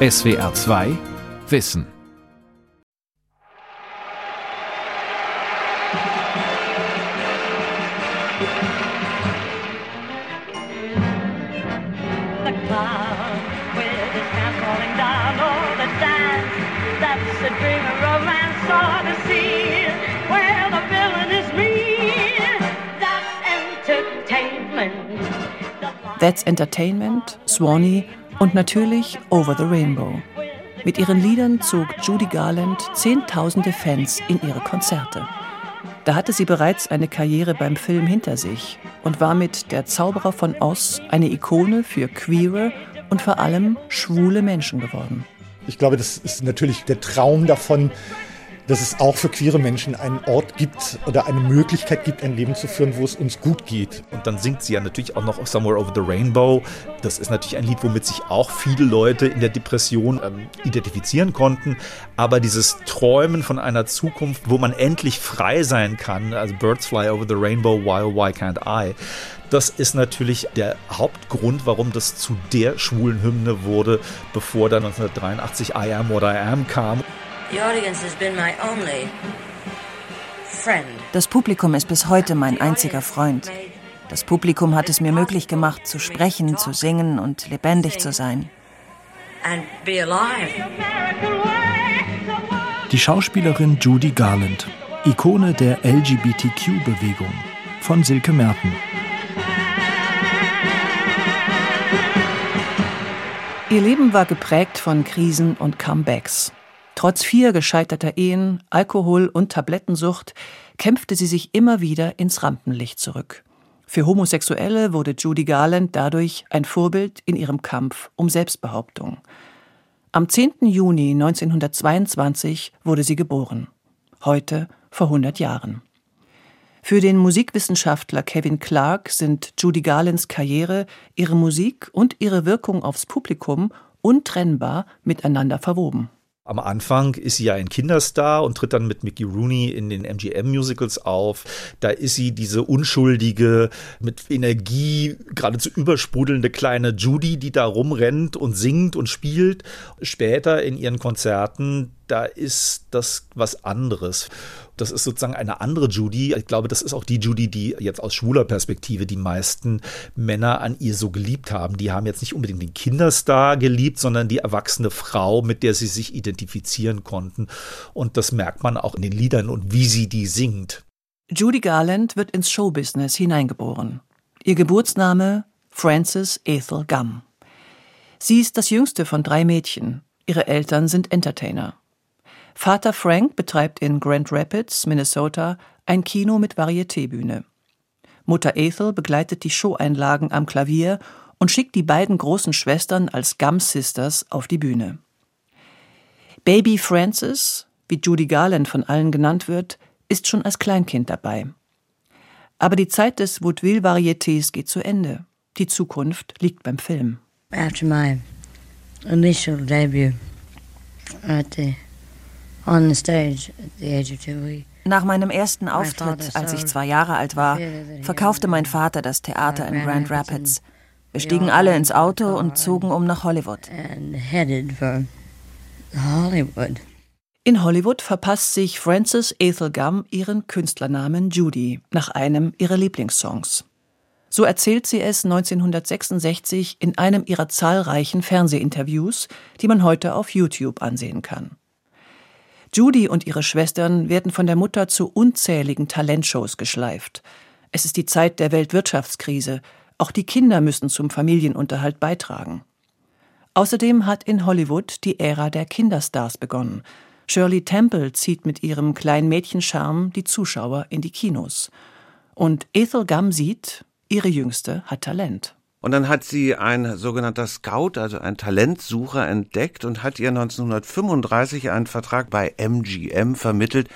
SWR 2 Wissen. That's Entertainment, Swanee und natürlich Over the Rainbow. Mit ihren Liedern zog Judy Garland Zehntausende Fans in ihre Konzerte. Da hatte sie bereits eine Karriere beim Film hinter sich und war mit Der Zauberer von Oz eine Ikone für queere und vor allem schwule Menschen geworden. Ich glaube, das ist natürlich der Traum davon, dass es auch für queere Menschen einen Ort gibt oder eine Möglichkeit gibt, ein Leben zu führen, wo es uns gut geht. Und dann singt sie ja natürlich auch noch Somewhere Over the Rainbow. Das ist natürlich ein Lied, womit sich auch viele Leute in der Depression ähm, identifizieren konnten. Aber dieses Träumen von einer Zukunft, wo man endlich frei sein kann, also Birds Fly Over the Rainbow, Why, Why Can't I? Das ist natürlich der Hauptgrund, warum das zu der schwulen Hymne wurde, bevor dann 1983 I Am What I Am kam. The audience has been my only friend. Das Publikum ist bis heute mein einziger Freund. Das Publikum hat es mir möglich gemacht, zu sprechen, zu singen und lebendig zu sein. Die Schauspielerin Judy Garland, Ikone der LGBTQ-Bewegung von Silke Merten. Ihr Leben war geprägt von Krisen und Comebacks. Trotz vier gescheiterter Ehen, Alkohol und Tablettensucht kämpfte sie sich immer wieder ins Rampenlicht zurück. Für Homosexuelle wurde Judy Garland dadurch ein Vorbild in ihrem Kampf um Selbstbehauptung. Am 10. Juni 1922 wurde sie geboren. Heute vor 100 Jahren. Für den Musikwissenschaftler Kevin Clark sind Judy Garlands Karriere, ihre Musik und ihre Wirkung aufs Publikum untrennbar miteinander verwoben. Am Anfang ist sie ja ein Kinderstar und tritt dann mit Mickey Rooney in den MGM-Musicals auf. Da ist sie diese unschuldige, mit Energie geradezu übersprudelnde kleine Judy, die da rumrennt und singt und spielt. Später in ihren Konzerten, da ist das was anderes. Das ist sozusagen eine andere Judy. Ich glaube, das ist auch die Judy, die jetzt aus schwuler Perspektive die meisten Männer an ihr so geliebt haben. Die haben jetzt nicht unbedingt den Kinderstar geliebt, sondern die erwachsene Frau, mit der sie sich identifizieren konnten. Und das merkt man auch in den Liedern und wie sie die singt. Judy Garland wird ins Showbusiness hineingeboren. Ihr Geburtsname Frances Ethel Gum. Sie ist das jüngste von drei Mädchen. Ihre Eltern sind Entertainer. Vater Frank betreibt in Grand Rapids, Minnesota, ein Kino mit Varietébühne. Mutter Ethel begleitet die Showeinlagen am Klavier und schickt die beiden großen Schwestern als Gum Sisters auf die Bühne. Baby Frances, wie Judy Garland von allen genannt wird, ist schon als Kleinkind dabei. Aber die Zeit des Vaudeville-Varietés geht zu Ende. Die Zukunft liegt beim Film. After my initial debut at the, Nach meinem ersten Auftritt, als ich zwei Jahre alt war, verkaufte mein Vater das Theater in Grand Rapids. Wir stiegen alle ins Auto und zogen um nach Hollywood. In Hollywood verpasst sich Frances Ethel Gum ihren Künstlernamen Judy nach einem ihrer Lieblingssongs. So erzählt sie es 1966 in einem ihrer zahlreichen Fernsehinterviews, die man heute auf YouTube ansehen kann. Judy und ihre Schwestern werden von der Mutter zu unzähligen Talentshows geschleift. Es ist die Zeit der Weltwirtschaftskrise. Auch die Kinder müssen zum Familienunterhalt beitragen. Außerdem hat in Hollywood die Ära der Kinderstars begonnen. Shirley Temple zieht mit ihrem kleinen Mädchenscharme die Zuschauer in die Kinos. Und Ethel Gum sieht, ihre Jüngste hat Talent. Und dann hat sie ein sogenannter Scout, also ein Talentsucher, entdeckt und hat ihr 1935 einen Vertrag bei MGM vermittelt.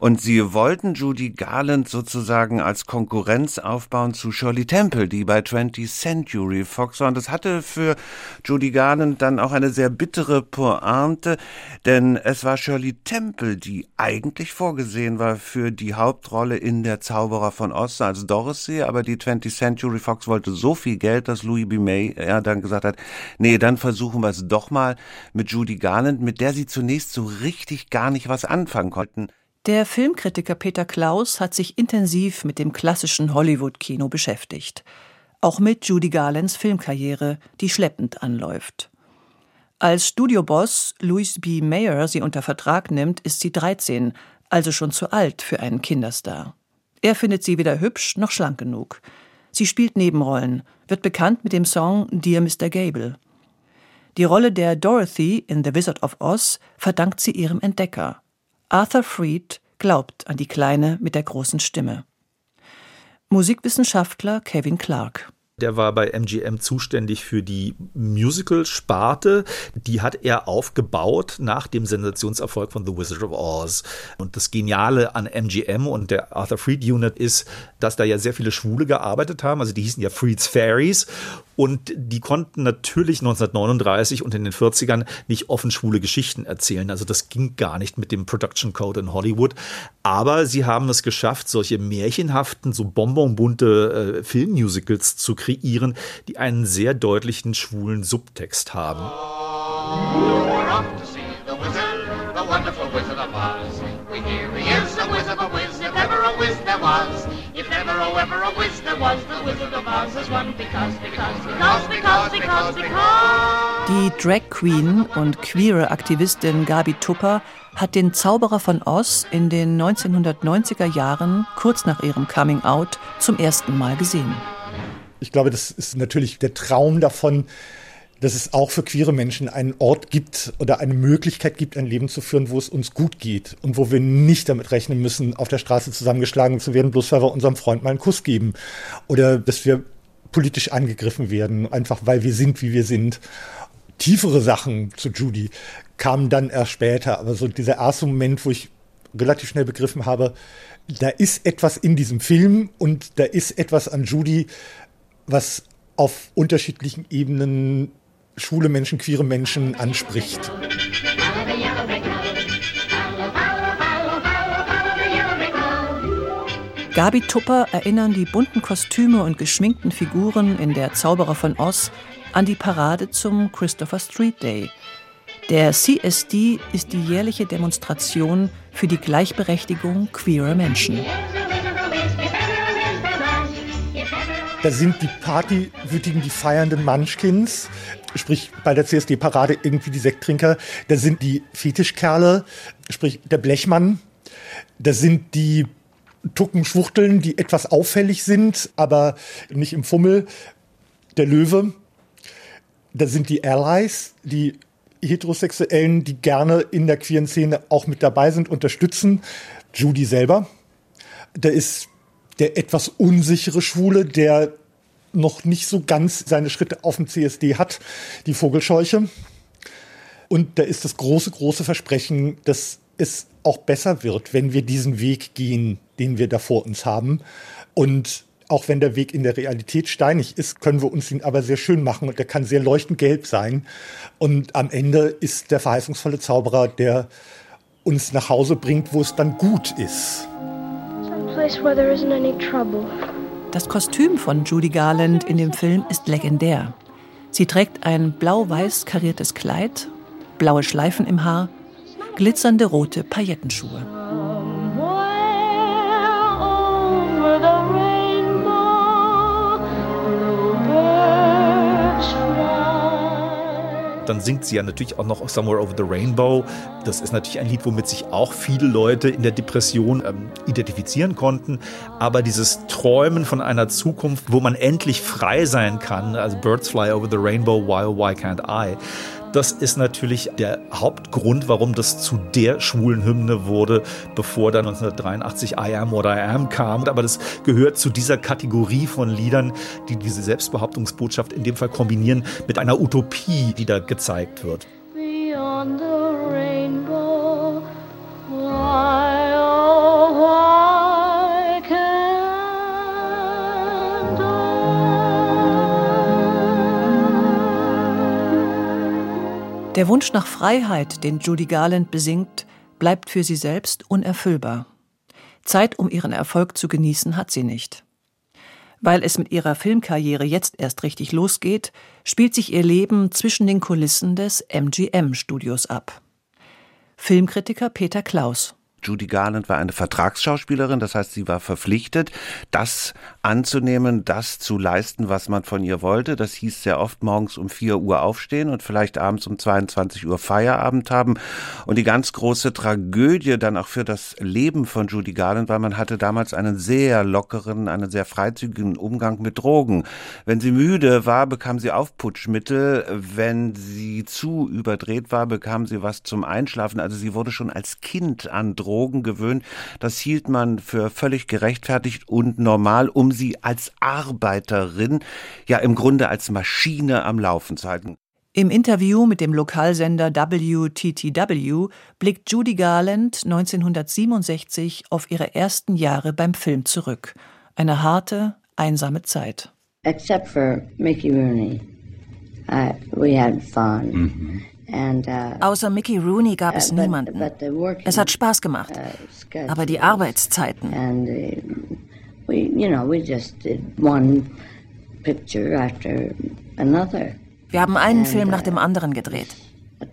Und sie wollten Judy Garland sozusagen als Konkurrenz aufbauen zu Shirley Temple, die bei 20th Century Fox war. Und das hatte für Judy Garland dann auch eine sehr bittere Pointe, denn es war Shirley Temple, die eigentlich vorgesehen war für die Hauptrolle in Der Zauberer von Oz als Dorothy, aber die 20th Century Fox wollte so viel Geld, dass Louis B. May ja, dann gesagt hat, nee, dann versuchen wir es doch mal mit Judy Garland, mit der sie zunächst so richtig gar nicht was anfangen konnten. Der Filmkritiker Peter Klaus hat sich intensiv mit dem klassischen Hollywood-Kino beschäftigt. Auch mit Judy Garlands Filmkarriere, die schleppend anläuft. Als Studioboss Louis B. Mayer sie unter Vertrag nimmt, ist sie 13, also schon zu alt für einen Kinderstar. Er findet sie weder hübsch noch schlank genug. Sie spielt Nebenrollen, wird bekannt mit dem Song Dear Mr. Gable. Die Rolle der Dorothy in The Wizard of Oz verdankt sie ihrem Entdecker. Arthur Freed glaubt an die Kleine mit der großen Stimme. Musikwissenschaftler Kevin Clark. Der war bei MGM zuständig für die Musical-Sparte. Die hat er aufgebaut nach dem Sensationserfolg von The Wizard of Oz. Und das Geniale an MGM und der Arthur Freed Unit ist, dass da ja sehr viele Schwule gearbeitet haben. Also die hießen ja Freed's Fairies. Und die konnten natürlich 1939 und in den 40ern nicht offen schwule Geschichten erzählen. Also das ging gar nicht mit dem Production Code in Hollywood. Aber sie haben es geschafft, solche märchenhaften, so bonbonbunte äh, Filmmusicals zu kreieren, die einen sehr deutlichen schwulen Subtext haben. Die Drag Queen und queere Aktivistin Gabi Tupper hat den Zauberer von Oz in den 1990er Jahren, kurz nach ihrem Coming Out, zum ersten Mal gesehen. Ich glaube, das ist natürlich der Traum davon, dass es auch für queere Menschen einen Ort gibt oder eine Möglichkeit gibt, ein Leben zu führen, wo es uns gut geht und wo wir nicht damit rechnen müssen, auf der Straße zusammengeschlagen zu werden, bloß weil wir unserem Freund mal einen Kuss geben oder dass wir politisch angegriffen werden, einfach weil wir sind, wie wir sind. Tiefere Sachen zu Judy kamen dann erst später, aber so dieser erste Moment, wo ich relativ schnell begriffen habe, da ist etwas in diesem Film und da ist etwas an Judy, was auf unterschiedlichen Ebenen schwule Menschen, queere Menschen anspricht. Gabi Tupper erinnern die bunten Kostüme und geschminkten Figuren in der Zauberer von Oz an die Parade zum Christopher Street Day. Der CSD ist die jährliche Demonstration für die Gleichberechtigung queerer Menschen. Da sind die Partywütigen, die feiernden Munchkins, sprich bei der CSD-Parade irgendwie die Sekttrinker. Da sind die Fetischkerle, sprich der Blechmann. Da sind die Tuckenschwuchteln, die etwas auffällig sind, aber nicht im Fummel. Der Löwe. Da sind die Allies, die Heterosexuellen, die gerne in der queeren Szene auch mit dabei sind, unterstützen. Judy selber. Da ist der etwas unsichere Schwule, der noch nicht so ganz seine Schritte auf dem CSD hat, die Vogelscheuche. Und da ist das große, große Versprechen, dass es auch besser wird, wenn wir diesen Weg gehen, den wir da vor uns haben. Und auch wenn der Weg in der Realität steinig ist, können wir uns ihn aber sehr schön machen und er kann sehr leuchtend gelb sein. Und am Ende ist der verheißungsvolle Zauberer, der uns nach Hause bringt, wo es dann gut ist. Das Kostüm von Judy Garland in dem Film ist legendär. Sie trägt ein blau-weiß kariertes Kleid, blaue Schleifen im Haar, glitzernde rote Paillettenschuhe. Dann singt sie ja natürlich auch noch Somewhere Over the Rainbow. Das ist natürlich ein Lied, womit sich auch viele Leute in der Depression ähm, identifizieren konnten. Aber dieses Träumen von einer Zukunft, wo man endlich frei sein kann, also Birds Fly Over the Rainbow, Why oh Why Can't I? Das ist natürlich der Hauptgrund, warum das zu der schwulen Hymne wurde, bevor dann 1983 I Am What I Am kam. Aber das gehört zu dieser Kategorie von Liedern, die diese Selbstbehauptungsbotschaft in dem Fall kombinieren mit einer Utopie, die da gezeigt wird. Beyond Der Wunsch nach Freiheit, den Judy Garland besingt, bleibt für sie selbst unerfüllbar. Zeit, um ihren Erfolg zu genießen, hat sie nicht. Weil es mit ihrer Filmkarriere jetzt erst richtig losgeht, spielt sich ihr Leben zwischen den Kulissen des MGM-Studios ab. Filmkritiker Peter Klaus Judy Garland war eine Vertragsschauspielerin, das heißt, sie war verpflichtet, das anzunehmen, das zu leisten, was man von ihr wollte. Das hieß sehr oft morgens um 4 Uhr aufstehen und vielleicht abends um 22 Uhr Feierabend haben. Und die ganz große Tragödie dann auch für das Leben von Judy Garland, weil man hatte damals einen sehr lockeren, einen sehr freizügigen Umgang mit Drogen. Wenn sie müde war, bekam sie Aufputschmittel. Wenn sie zu überdreht war, bekam sie was zum Einschlafen. Also sie wurde schon als Kind an Drogen Drogen gewöhnt. Das hielt man für völlig gerechtfertigt und normal, um sie als Arbeiterin, ja im Grunde als Maschine am Laufen zu halten. Im Interview mit dem Lokalsender WTTW blickt Judy Garland 1967 auf ihre ersten Jahre beim Film zurück. Eine harte, einsame Zeit. Except for Mickey Rooney, uh, we had fun. Mhm. Uh, Außer Mickey Rooney gab es uh, niemanden. Es hat Spaß gemacht. Uh, Aber die Arbeitszeiten. Wir haben einen Film nach dem anderen gedreht.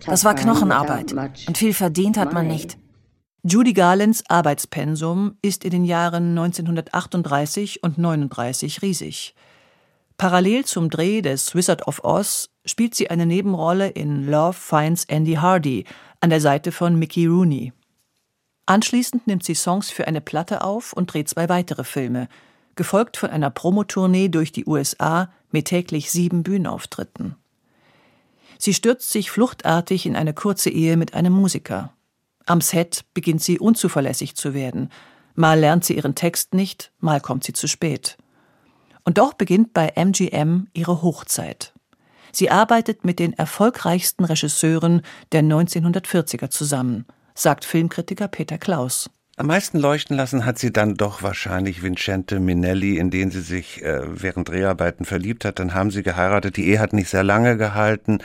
Das war Knochenarbeit. Und viel verdient hat man nicht. Judy Garlands Arbeitspensum ist in den Jahren 1938 und 39 riesig. Parallel zum Dreh des Wizard of Oz spielt sie eine Nebenrolle in Love Finds Andy Hardy an der Seite von Mickey Rooney. Anschließend nimmt sie Songs für eine Platte auf und dreht zwei weitere Filme, gefolgt von einer Promotournee durch die USA mit täglich sieben Bühnenauftritten. Sie stürzt sich fluchtartig in eine kurze Ehe mit einem Musiker. Am Set beginnt sie unzuverlässig zu werden. Mal lernt sie ihren Text nicht, mal kommt sie zu spät. Und doch beginnt bei MGM ihre Hochzeit. Sie arbeitet mit den erfolgreichsten Regisseuren der 1940er zusammen, sagt Filmkritiker Peter Klaus. Am meisten leuchten lassen hat sie dann doch wahrscheinlich Vincente Minelli, in den sie sich äh, während Dreharbeiten verliebt hat. Dann haben sie geheiratet. Die Ehe hat nicht sehr lange gehalten.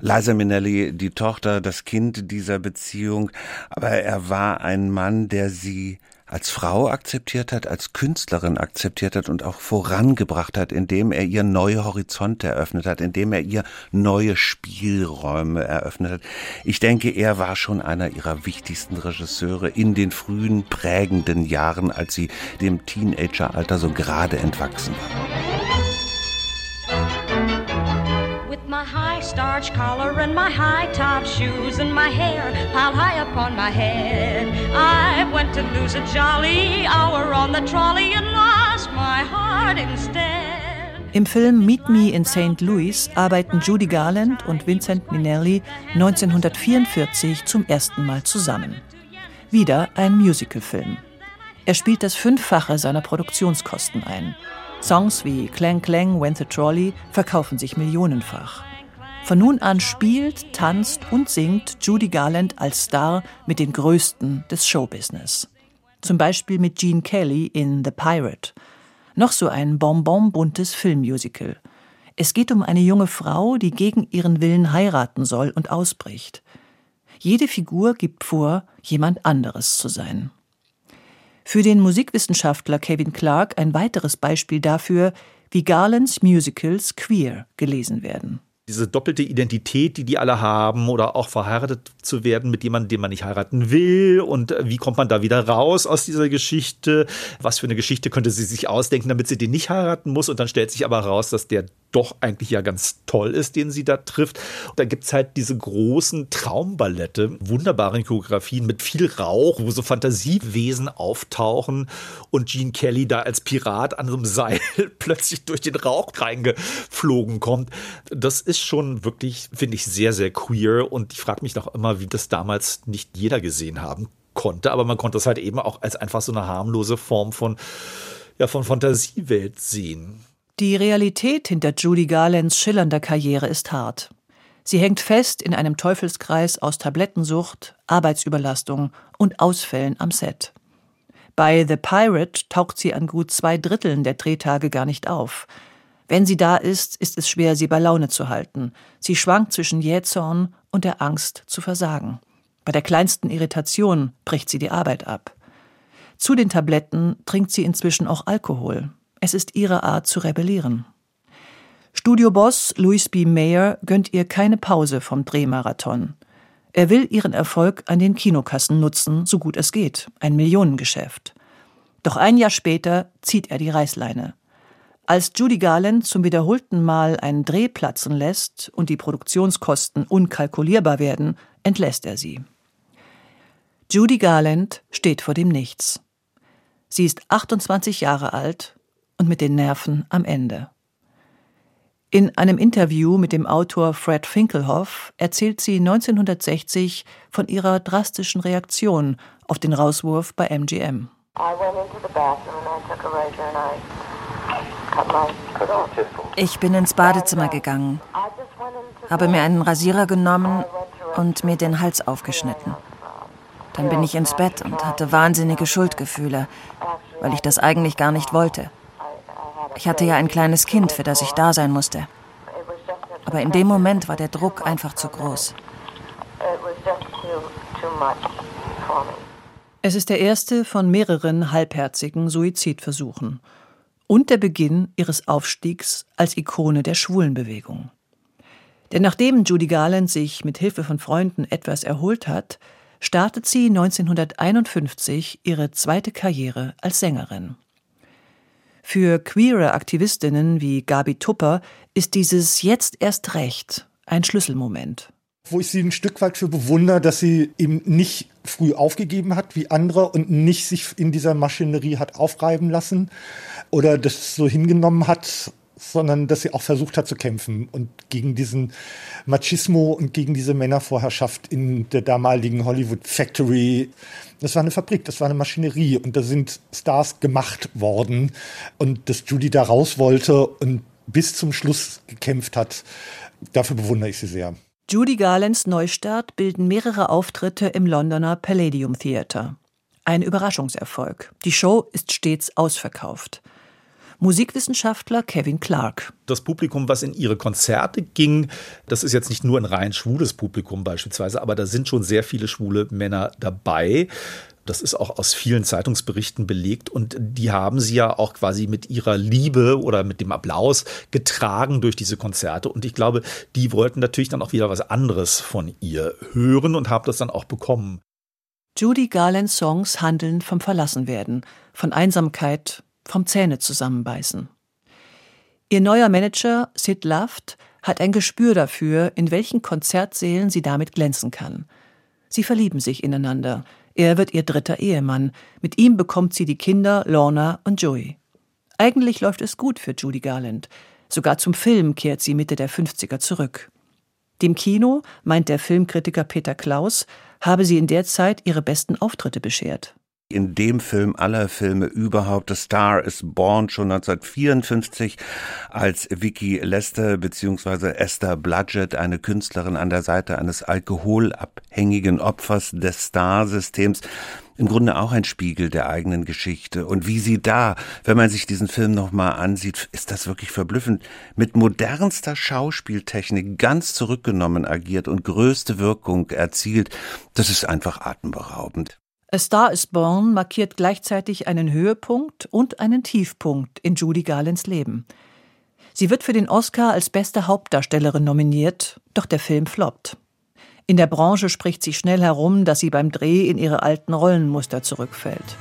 Liza Minelli, die Tochter, das Kind dieser Beziehung. Aber er war ein Mann, der sie als Frau akzeptiert hat, als Künstlerin akzeptiert hat und auch vorangebracht hat, indem er ihr neue Horizonte eröffnet hat, indem er ihr neue Spielräume eröffnet hat. Ich denke, er war schon einer ihrer wichtigsten Regisseure in den frühen prägenden Jahren, als sie dem Teenageralter so gerade entwachsen war. My high starch collar and my high top shoes and my hair piled high upon my head. I went to lose a jolly hour on the trolley and lost my heart instead. Im Film Meet Me in St. Louis arbeiten Judy Garland und Vincent Minnelli 1944 zum ersten Mal zusammen. Wieder ein Musicalfilm. Er spielt das Fünffache seiner Produktionskosten ein. Songs wie Clang Clang, When the Trolley verkaufen sich millionenfach. Von nun an spielt, tanzt und singt Judy Garland als Star mit den Größten des Showbusiness. Zum Beispiel mit Gene Kelly in The Pirate. Noch so ein bonbon-buntes Filmmusical. Es geht um eine junge Frau, die gegen ihren Willen heiraten soll und ausbricht. Jede Figur gibt vor, jemand anderes zu sein. Für den Musikwissenschaftler Kevin Clark ein weiteres Beispiel dafür, wie Garlands Musicals queer gelesen werden diese doppelte Identität, die die alle haben oder auch verheiratet zu werden mit jemandem, den man nicht heiraten will und äh, wie kommt man da wieder raus aus dieser Geschichte? Was für eine Geschichte könnte sie sich ausdenken, damit sie den nicht heiraten muss und dann stellt sich aber raus, dass der doch eigentlich ja ganz toll ist, den sie da trifft. Und da gibt's halt diese großen Traumballette, wunderbare Choreografien mit viel Rauch, wo so Fantasiewesen auftauchen und Gene Kelly da als Pirat an so einem Seil plötzlich durch den Rauch reingeflogen kommt. Das ist schon wirklich, finde ich, sehr, sehr queer und ich frage mich noch immer, wie das damals nicht jeder gesehen haben konnte, aber man konnte das halt eben auch als einfach so eine harmlose Form von ja, von Fantasiewelt sehen. Die Realität hinter Judy Garlands schillernder Karriere ist hart. Sie hängt fest in einem Teufelskreis aus Tablettensucht, Arbeitsüberlastung und Ausfällen am Set. Bei The Pirate taucht sie an gut zwei Dritteln der Drehtage gar nicht auf. Wenn sie da ist, ist es schwer, sie bei Laune zu halten. Sie schwankt zwischen Jähzorn und der Angst zu versagen. Bei der kleinsten Irritation bricht sie die Arbeit ab. Zu den Tabletten trinkt sie inzwischen auch Alkohol. Es ist ihre Art zu rebellieren. Studioboss Louis B. Mayer gönnt ihr keine Pause vom Drehmarathon. Er will ihren Erfolg an den Kinokassen nutzen, so gut es geht. Ein Millionengeschäft. Doch ein Jahr später zieht er die Reißleine. Als Judy Garland zum wiederholten Mal einen Dreh platzen lässt und die Produktionskosten unkalkulierbar werden, entlässt er sie. Judy Garland steht vor dem Nichts. Sie ist 28 Jahre alt und mit den Nerven am Ende. In einem Interview mit dem Autor Fred Finkelhoff erzählt sie 1960 von ihrer drastischen Reaktion auf den Rauswurf bei MGM. Ich bin ins Badezimmer gegangen, habe mir einen Rasierer genommen und mir den Hals aufgeschnitten. Dann bin ich ins Bett und hatte wahnsinnige Schuldgefühle, weil ich das eigentlich gar nicht wollte. Ich hatte ja ein kleines Kind, für das ich da sein musste. Aber in dem Moment war der Druck einfach zu groß. Es ist der erste von mehreren halbherzigen Suizidversuchen und der Beginn ihres Aufstiegs als Ikone der Schwulenbewegung. Denn nachdem Judy Garland sich mit Hilfe von Freunden etwas erholt hat, startet sie 1951 ihre zweite Karriere als Sängerin. Für queere Aktivistinnen wie Gabi Tupper ist dieses jetzt erst recht ein Schlüsselmoment. Wo ich sie ein Stück weit für bewundere, dass sie eben nicht früh aufgegeben hat wie andere und nicht sich in dieser Maschinerie hat aufreiben lassen oder das so hingenommen hat, sondern dass sie auch versucht hat zu kämpfen und gegen diesen Machismo und gegen diese Männervorherrschaft in der damaligen Hollywood Factory. Das war eine Fabrik, das war eine Maschinerie und da sind Stars gemacht worden und dass Judy da raus wollte und bis zum Schluss gekämpft hat, dafür bewundere ich sie sehr. Judy Garlands Neustart bilden mehrere Auftritte im Londoner Palladium Theater. Ein Überraschungserfolg. Die Show ist stets ausverkauft. Musikwissenschaftler Kevin Clark. Das Publikum, was in ihre Konzerte ging, das ist jetzt nicht nur ein rein schwules Publikum beispielsweise, aber da sind schon sehr viele schwule Männer dabei. Das ist auch aus vielen Zeitungsberichten belegt und die haben sie ja auch quasi mit ihrer Liebe oder mit dem Applaus getragen durch diese Konzerte und ich glaube, die wollten natürlich dann auch wieder was anderes von ihr hören und haben das dann auch bekommen. Judy Garlands Songs handeln vom Verlassenwerden, von Einsamkeit, vom Zähne zusammenbeißen. Ihr neuer Manager, Sid Luft, hat ein Gespür dafür, in welchen Konzertsälen sie damit glänzen kann. Sie verlieben sich ineinander. Er wird ihr dritter Ehemann. Mit ihm bekommt sie die Kinder Lorna und Joey. Eigentlich läuft es gut für Judy Garland. Sogar zum Film kehrt sie Mitte der 50er zurück. Dem Kino, meint der Filmkritiker Peter Klaus, habe sie in der Zeit ihre besten Auftritte beschert in dem Film aller Filme überhaupt. The Star is Born schon 1954 als Vicky Lester bzw. Esther Bludgett, eine Künstlerin an der Seite eines alkoholabhängigen Opfers des Star-Systems, im Grunde auch ein Spiegel der eigenen Geschichte. Und wie sie da, wenn man sich diesen Film nochmal ansieht, ist das wirklich verblüffend, mit modernster Schauspieltechnik ganz zurückgenommen agiert und größte Wirkung erzielt. Das ist einfach atemberaubend. A Star is Born markiert gleichzeitig einen Höhepunkt und einen Tiefpunkt in Judy Garlands Leben. Sie wird für den Oscar als beste Hauptdarstellerin nominiert, doch der Film floppt. In der Branche spricht sich schnell herum, dass sie beim Dreh in ihre alten Rollenmuster zurückfällt.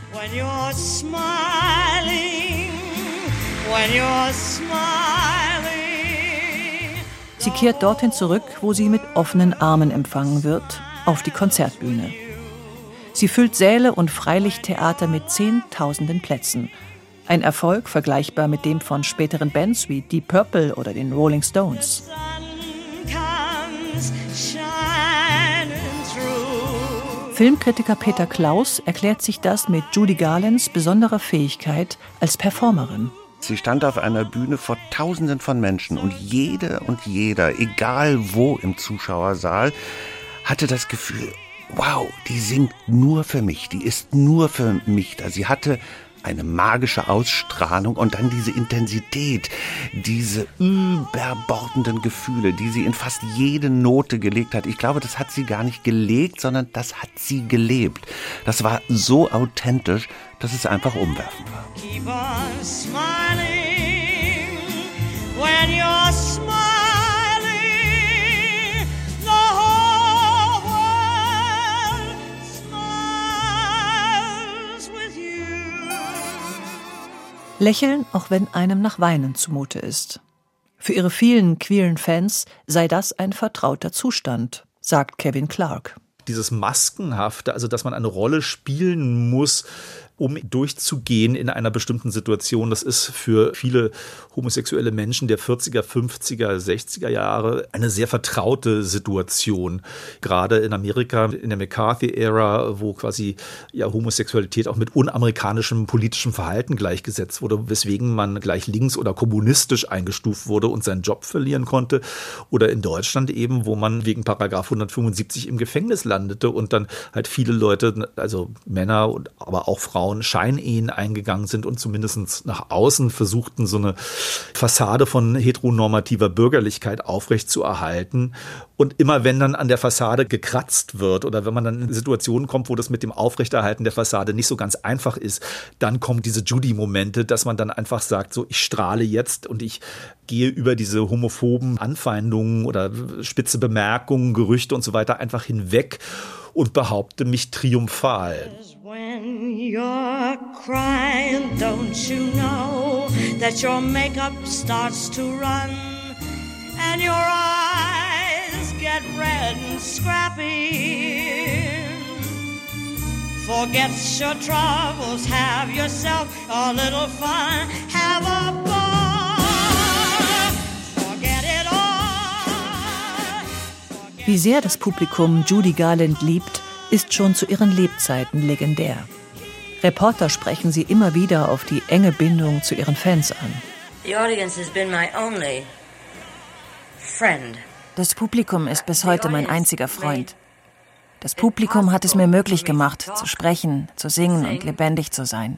sie kehrt dorthin zurück, wo sie mit offenen Armen empfangen wird, auf die Konzertbühne. Sie füllt Säle und Freilichttheater mit Zehntausenden Plätzen. Ein Erfolg vergleichbar mit dem von späteren Bands wie Deep Purple oder den Rolling Stones. Filmkritiker Peter Klaus erklärt sich das mit Judy Garlands besonderer Fähigkeit als Performerin. Sie stand auf einer Bühne vor Tausenden von Menschen und jede und jeder, egal wo im Zuschauersaal, hatte das Gefühl, wow, die singt nur für mich, die ist nur für mich da. Sie hatte eine magische Ausstrahlung und dann diese Intensität, diese überbordenden Gefühle, die sie in fast jede Note gelegt hat. Ich glaube, das hat sie gar nicht gelegt, sondern das hat sie gelebt. Das war so authentisch, dass es einfach umwerfend war. Lächeln, auch wenn einem nach Weinen zumute ist. Für ihre vielen queeren Fans sei das ein vertrauter Zustand, sagt Kevin Clark. Dieses Maskenhafte, also dass man eine Rolle spielen muss, um durchzugehen in einer bestimmten Situation. Das ist für viele homosexuelle Menschen der 40er, 50er, 60er Jahre eine sehr vertraute Situation. Gerade in Amerika, in der McCarthy-Ära, wo quasi ja Homosexualität auch mit unamerikanischem politischem Verhalten gleichgesetzt wurde, weswegen man gleich links oder kommunistisch eingestuft wurde und seinen Job verlieren konnte. Oder in Deutschland eben, wo man wegen Paragraph 175 im Gefängnis landete und dann halt viele Leute, also Männer aber auch Frauen, Frauen Scheinehen eingegangen sind und zumindest nach außen versuchten, so eine Fassade von heteronormativer Bürgerlichkeit aufrechtzuerhalten. Und immer wenn dann an der Fassade gekratzt wird oder wenn man dann in Situationen kommt, wo das mit dem Aufrechterhalten der Fassade nicht so ganz einfach ist, dann kommen diese Judy-Momente, dass man dann einfach sagt, so ich strahle jetzt und ich gehe über diese homophoben Anfeindungen oder spitze Bemerkungen, Gerüchte und so weiter einfach hinweg und behaupte mich triumphal. When you're crying, don't you know that your makeup starts to run and your eyes get red and scrappy? Forget your troubles, have yourself a little fun, have a ball. Wie sehr das Publikum Judy Garland liebt, ist schon zu ihren Lebzeiten legendär. Reporter sprechen sie immer wieder auf die enge Bindung zu ihren Fans an. Das Publikum ist bis heute mein einziger Freund. Das Publikum hat es mir möglich gemacht, zu sprechen, zu singen und lebendig zu sein.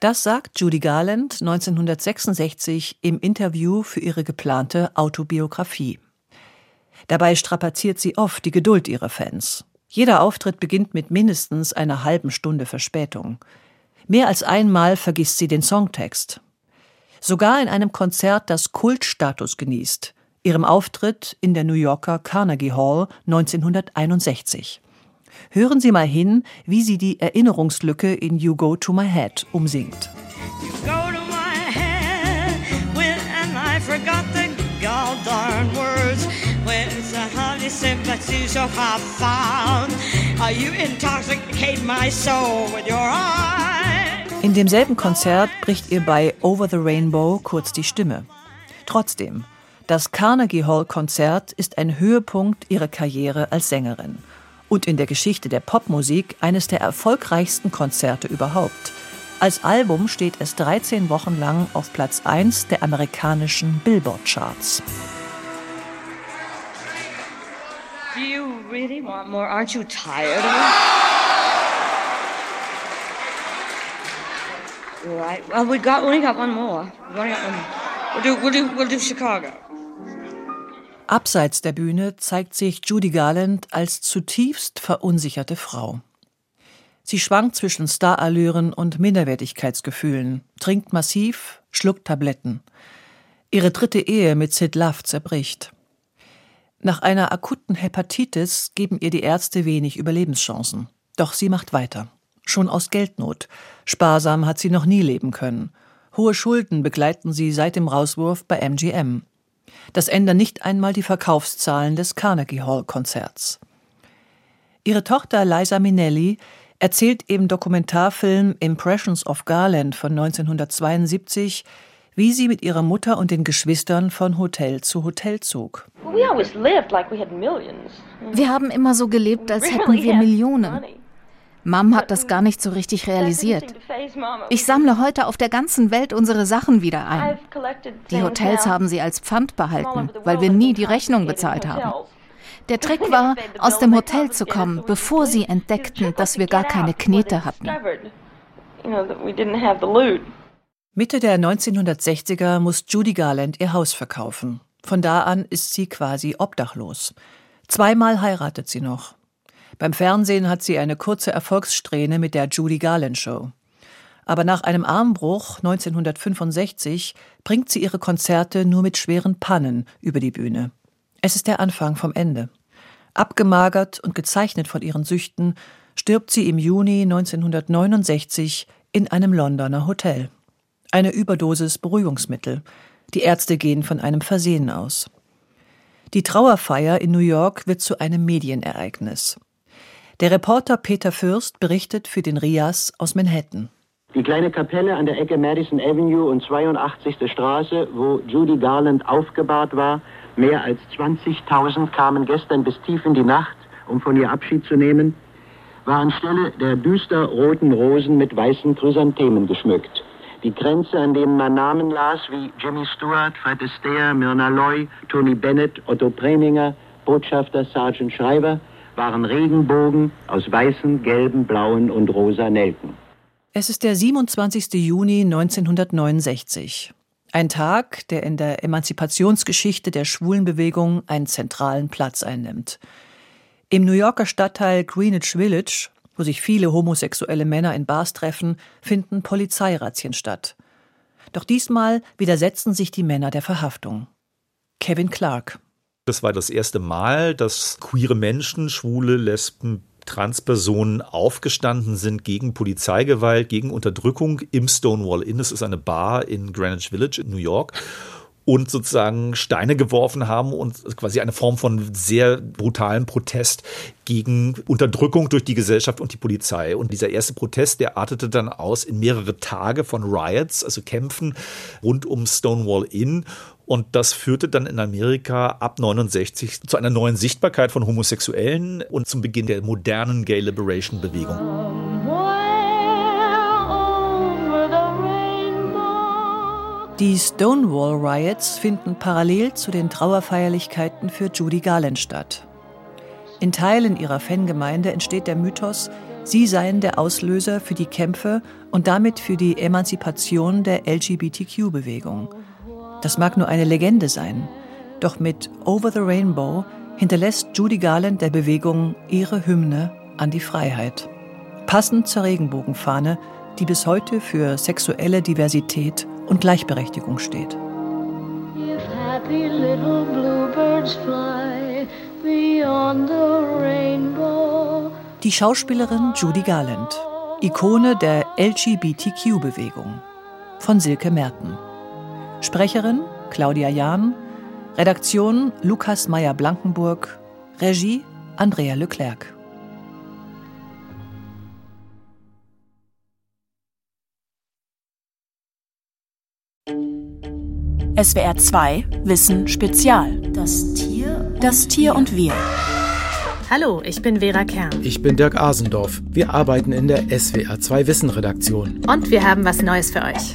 Das sagt Judy Garland 1966 im Interview für ihre geplante Autobiografie. Dabei strapaziert sie oft die Geduld ihrer Fans. Jeder Auftritt beginnt mit mindestens einer halben Stunde Verspätung. Mehr als einmal vergisst sie den Songtext. Sogar in einem Konzert, das Kultstatus genießt, ihrem Auftritt in der New Yorker Carnegie Hall 1961. Hören Sie mal hin, wie sie die Erinnerungslücke in You Go to My Head umsingt. Words honey sympathies you have found. You intoxicate my soul with your eyes. In demselben Konzert bricht ihr bei Over the Rainbow kurz die Stimme. Trotzdem, das Carnegie Hall Konzert ist ein Höhepunkt ihrer Karriere als Sängerin und in der Geschichte der Popmusik eines der erfolgreichsten Konzerte überhaupt. Als Album steht es 13 Wochen lang auf Platz 1 der amerikanischen Billboard Charts. Do you really want more? Aren't you tired of it? Right. Well, we got only got one more. We only got one. We'll do, we'll do, we'll do Chicago. Abseits der Bühne zeigt sich Judy Garland als zutiefst verunsicherte Frau. Sie schwankt zwischen Starallüren und Minderwertigkeitsgefühlen, trinkt massiv, schluckt Tabletten. Ihre dritte Ehe mit Sid Love zerbricht. Nach einer akuten Hepatitis geben ihr die Ärzte wenig Überlebenschancen. Doch sie macht weiter. Schon aus Geldnot. Sparsam hat sie noch nie leben können. Hohe Schulden begleiten sie seit dem Rauswurf bei MGM. Das ändern nicht einmal die Verkaufszahlen des Carnegie Hall Konzerts. Ihre Tochter Liza Minnelli erzählt im Dokumentarfilm Impressions of Garland von 1972, wie sie mit ihrer Mutter und den Geschwistern von Hotel zu Hotel zog. Wir haben immer so gelebt, als hätten wir Millionen. Mom hat das gar nicht so richtig realisiert. Ich sammle heute auf der ganzen Welt unsere Sachen wieder ein. Die Hotels haben sie als Pfand behalten, weil wir nie die Rechnung bezahlt haben. Der Trick war, aus dem Hotel zu kommen, bevor sie entdeckten, dass wir gar keine Knete hatten. Mitte der 1960er muss Judy Garland ihr Haus verkaufen. Von da an ist sie quasi obdachlos. Zweimal heiratet sie noch. Beim Fernsehen hat sie eine kurze Erfolgssträhne mit der Judy Garland Show. Aber nach einem Armbruch 1965 bringt sie ihre Konzerte nur mit schweren Pannen über die Bühne. Es ist der Anfang vom Ende. Abgemagert und gezeichnet von ihren Süchten stirbt sie im Juni 1969 in einem Londoner Hotel. Eine Überdosis Beruhigungsmittel. Die Ärzte gehen von einem Versehen aus. Die Trauerfeier in New York wird zu einem Medienereignis. Der Reporter Peter Fürst berichtet für den Rias aus Manhattan. Die kleine Kapelle an der Ecke Madison Avenue und 82. Straße, wo Judy Garland aufgebahrt war, mehr als 20.000 kamen gestern bis tief in die Nacht, um von ihr Abschied zu nehmen, war anstelle der düster roten Rosen mit weißen Chrysanthemen geschmückt. Die Kränze, an denen man Namen las wie Jimmy Stewart, Fred Astaire, Myrna Loy, Tony Bennett, Otto Preminger, Botschafter Sergeant Schreiber, waren Regenbogen aus weißen, gelben, blauen und rosa Nelken. Es ist der 27. Juni 1969. Ein Tag, der in der Emanzipationsgeschichte der Schwulenbewegung einen zentralen Platz einnimmt. Im New Yorker Stadtteil Greenwich Village, wo sich viele homosexuelle Männer in Bars treffen, finden Polizeirazzien statt. Doch diesmal widersetzen sich die Männer der Verhaftung. Kevin Clark. Das war das erste Mal, dass queere Menschen, Schwule, Lesben, Transpersonen aufgestanden sind gegen Polizeigewalt, gegen Unterdrückung im Stonewall Inn. Das ist eine Bar in Greenwich Village in New York und sozusagen Steine geworfen haben und quasi eine Form von sehr brutalen Protest gegen Unterdrückung durch die Gesellschaft und die Polizei. Und dieser erste Protest, der artete dann aus in mehrere Tage von Riots, also Kämpfen rund um Stonewall Inn. Und das führte dann in Amerika ab 69 zu einer neuen Sichtbarkeit von Homosexuellen und zum Beginn der modernen Gay Liberation Bewegung. Die Stonewall Riots finden parallel zu den Trauerfeierlichkeiten für Judy Garland statt. In Teilen ihrer Fangemeinde entsteht der Mythos, sie seien der Auslöser für die Kämpfe und damit für die Emanzipation der LGBTQ-Bewegung. Das mag nur eine Legende sein, doch mit Over the Rainbow hinterlässt Judy Garland der Bewegung ihre Hymne an die Freiheit. Passend zur Regenbogenfahne, die bis heute für sexuelle Diversität und Gleichberechtigung steht. Die Schauspielerin Judy Garland, Ikone der LGBTQ-Bewegung, von Silke Merten. Sprecherin Claudia Jahn, Redaktion Lukas Meyer-Blankenburg, Regie Andrea Leclerc. SWR 2 Wissen Spezial. Das Tier. Das Tier und wir. Hallo, ich bin Vera Kern. Ich bin Dirk Asendorf. Wir arbeiten in der SWR 2 Wissen Redaktion. Und wir haben was Neues für euch.